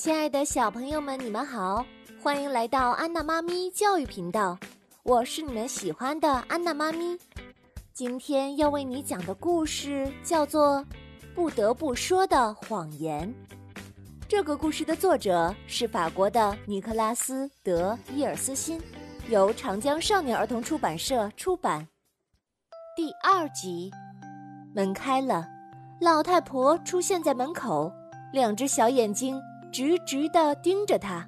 亲爱的小朋友们，你们好，欢迎来到安娜妈咪教育频道，我是你们喜欢的安娜妈咪。今天要为你讲的故事叫做《不得不说的谎言》。这个故事的作者是法国的尼克拉斯·德伊尔斯辛，由长江少年儿童出版社出版。第二集，门开了，老太婆出现在门口，两只小眼睛。直直地盯着他，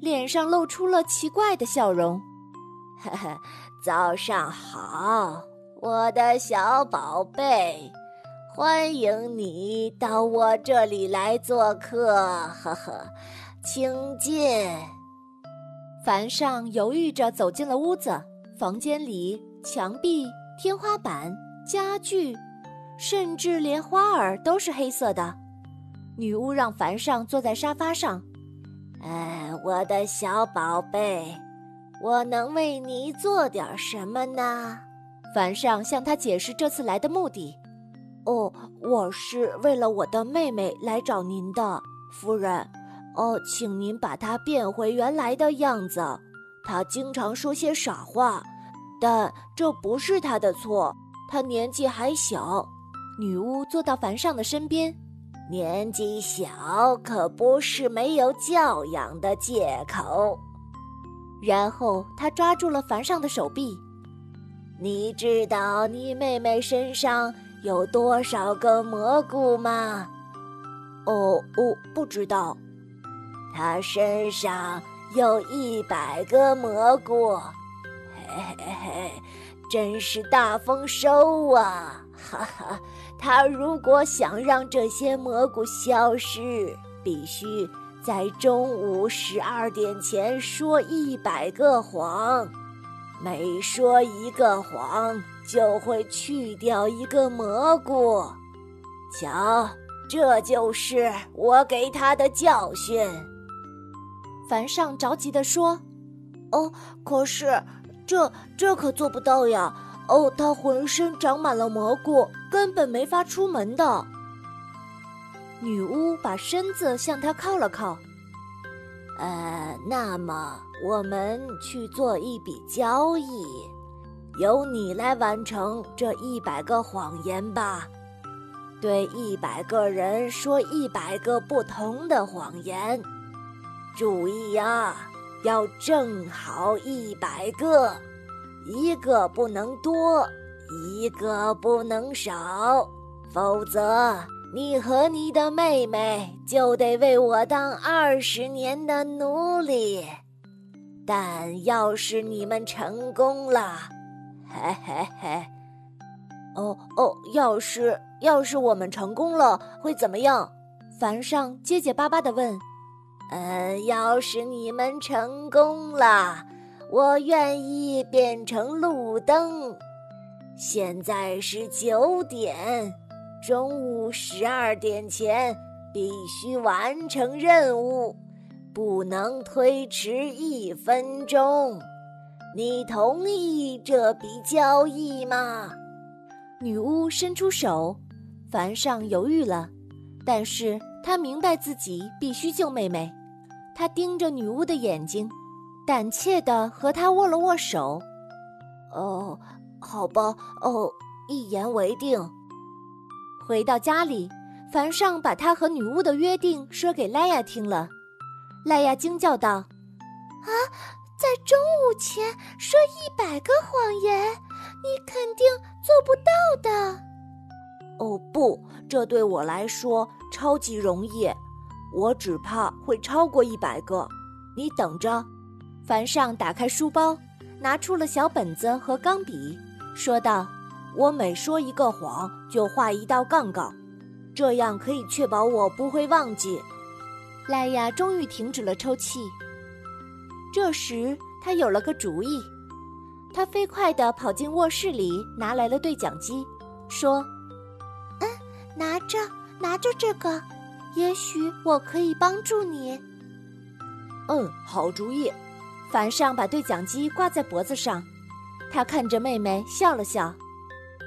脸上露出了奇怪的笑容。呵呵，早上好，我的小宝贝，欢迎你到我这里来做客。呵呵，请进。凡上犹豫着走进了屋子，房间里墙壁、天花板、家具，甚至连花儿都是黑色的。女巫让凡上坐在沙发上。哎，我的小宝贝，我能为你做点什么呢？凡上向他解释这次来的目的。哦，我是为了我的妹妹来找您的，夫人。哦，请您把她变回原来的样子。她经常说些傻话，但这不是她的错。她年纪还小。女巫坐到凡上的身边。年纪小可不是没有教养的借口。然后他抓住了凡上的手臂。你知道你妹妹身上有多少个蘑菇吗？哦，我不知道。她身上有一百个蘑菇。嘿嘿嘿，真是大丰收啊！哈哈。他如果想让这些蘑菇消失，必须在中午十二点前说一百个谎，每说一个谎就会去掉一个蘑菇。瞧，这就是我给他的教训。凡上着急地说：“哦，可是这这可做不到呀。”哦，他浑身长满了蘑菇，根本没法出门的。女巫把身子向他靠了靠。呃，那么我们去做一笔交易，由你来完成这一百个谎言吧。对一百个人说一百个不同的谎言，注意呀，要正好一百个。一个不能多，一个不能少，否则你和你的妹妹就得为我当二十年的奴隶。但要是你们成功了，嘿嘿嘿，哦哦，要是要是我们成功了会怎么样？凡上结结巴巴地问。嗯，要是你们成功了。我愿意变成路灯。现在是九点，中午十二点前必须完成任务，不能推迟一分钟。你同意这笔交易吗？女巫伸出手，凡上犹豫了，但是他明白自己必须救妹妹。他盯着女巫的眼睛。胆怯的和他握了握手。哦，好吧，哦，一言为定。回到家里，凡上把他和女巫的约定说给莱亚听了。莱亚惊叫道：“啊，在中午前说一百个谎言，你肯定做不到的。”哦，不，这对我来说超级容易，我只怕会超过一百个。你等着。凡上打开书包，拿出了小本子和钢笔，说道：“我每说一个谎，就画一道杠杠，这样可以确保我不会忘记。”赖亚终于停止了抽泣。这时，他有了个主意，他飞快地跑进卧室里，拿来了对讲机，说：“嗯，拿着，拿着这个，也许我可以帮助你。”“嗯，好主意。”凡上把对讲机挂在脖子上，他看着妹妹笑了笑。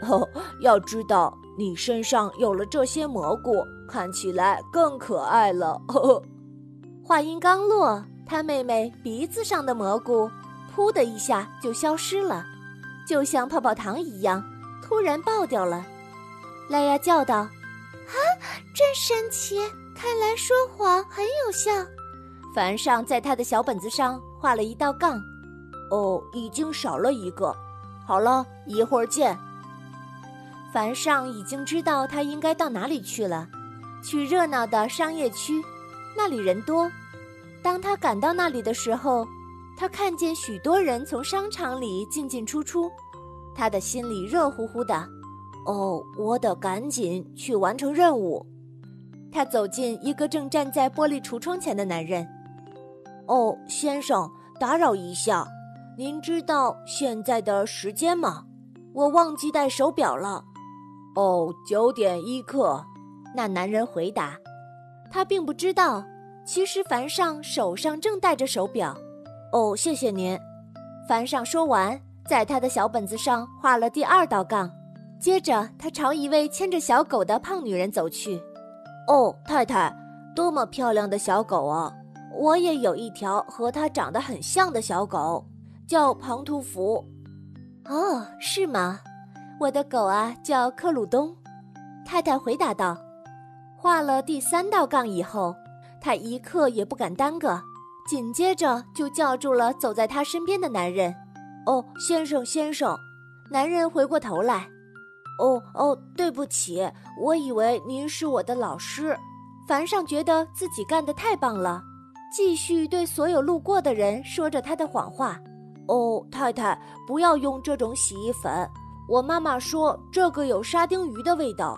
哦，要知道你身上有了这些蘑菇，看起来更可爱了。呵呵。话音刚落，他妹妹鼻子上的蘑菇“噗”的一下就消失了，就像泡泡糖一样，突然爆掉了。莱亚叫道：“啊，真神奇！看来说谎很有效。”凡上在他的小本子上画了一道杠。哦，已经少了一个。好了，一会儿见。凡上已经知道他应该到哪里去了，去热闹的商业区，那里人多。当他赶到那里的时候，他看见许多人从商场里进进出出，他的心里热乎乎的。哦，我得赶紧去完成任务。他走进一个正站在玻璃橱窗前的男人。哦，先生，打扰一下。您知道现在的时间吗？我忘记带手表了。哦，九点一刻。那男人回答。他并不知道，其实凡上手上正戴着手表。哦，谢谢您。凡上说完，在他的小本子上画了第二道杠。接着，他朝一位牵着小狗的胖女人走去。哦，太太，多么漂亮的小狗啊！我也有一条和它长得很像的小狗。叫庞图福，哦，是吗？我的狗啊，叫克鲁东。太太回答道。画了第三道杠以后，他一刻也不敢耽搁，紧接着就叫住了走在他身边的男人。哦，先生，先生。男人回过头来。哦哦，对不起，我以为您是我的老师。凡上觉得自己干得太棒了，继续对所有路过的人说着他的谎话。哦，太太，不要用这种洗衣粉。我妈妈说这个有沙丁鱼的味道。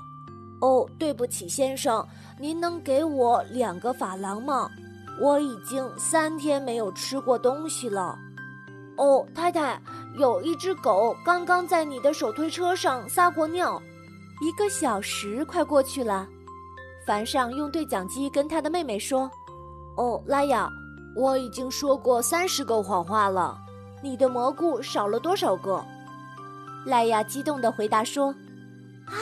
哦，对不起，先生，您能给我两个法郎吗？我已经三天没有吃过东西了。哦，太太，有一只狗刚刚在你的手推车上撒过尿。一个小时快过去了，凡上用对讲机跟他的妹妹说：“哦，拉雅，我已经说过三十个谎话了。”你的蘑菇少了多少个？莱雅激动地回答说：“啊，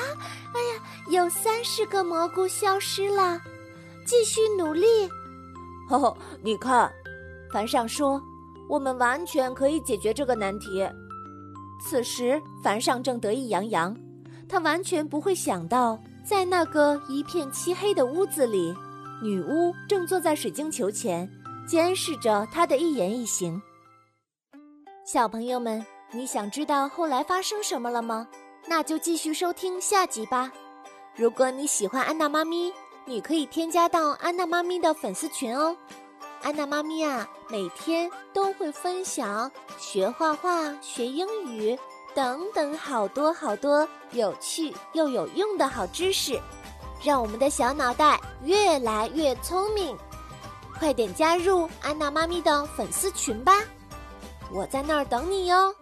哎呀，有三十个蘑菇消失了，继续努力。”呵呵，你看，凡上说：“我们完全可以解决这个难题。”此时，凡上正得意洋洋，他完全不会想到，在那个一片漆黑的屋子里，女巫正坐在水晶球前，监视着他的一言一行。小朋友们，你想知道后来发生什么了吗？那就继续收听下集吧。如果你喜欢安娜妈咪，你可以添加到安娜妈咪的粉丝群哦。安娜妈咪啊，每天都会分享学画画、学英语等等好多好多有趣又有用的好知识，让我们的小脑袋越来越聪明。快点加入安娜妈咪的粉丝群吧！我在那儿等你哟。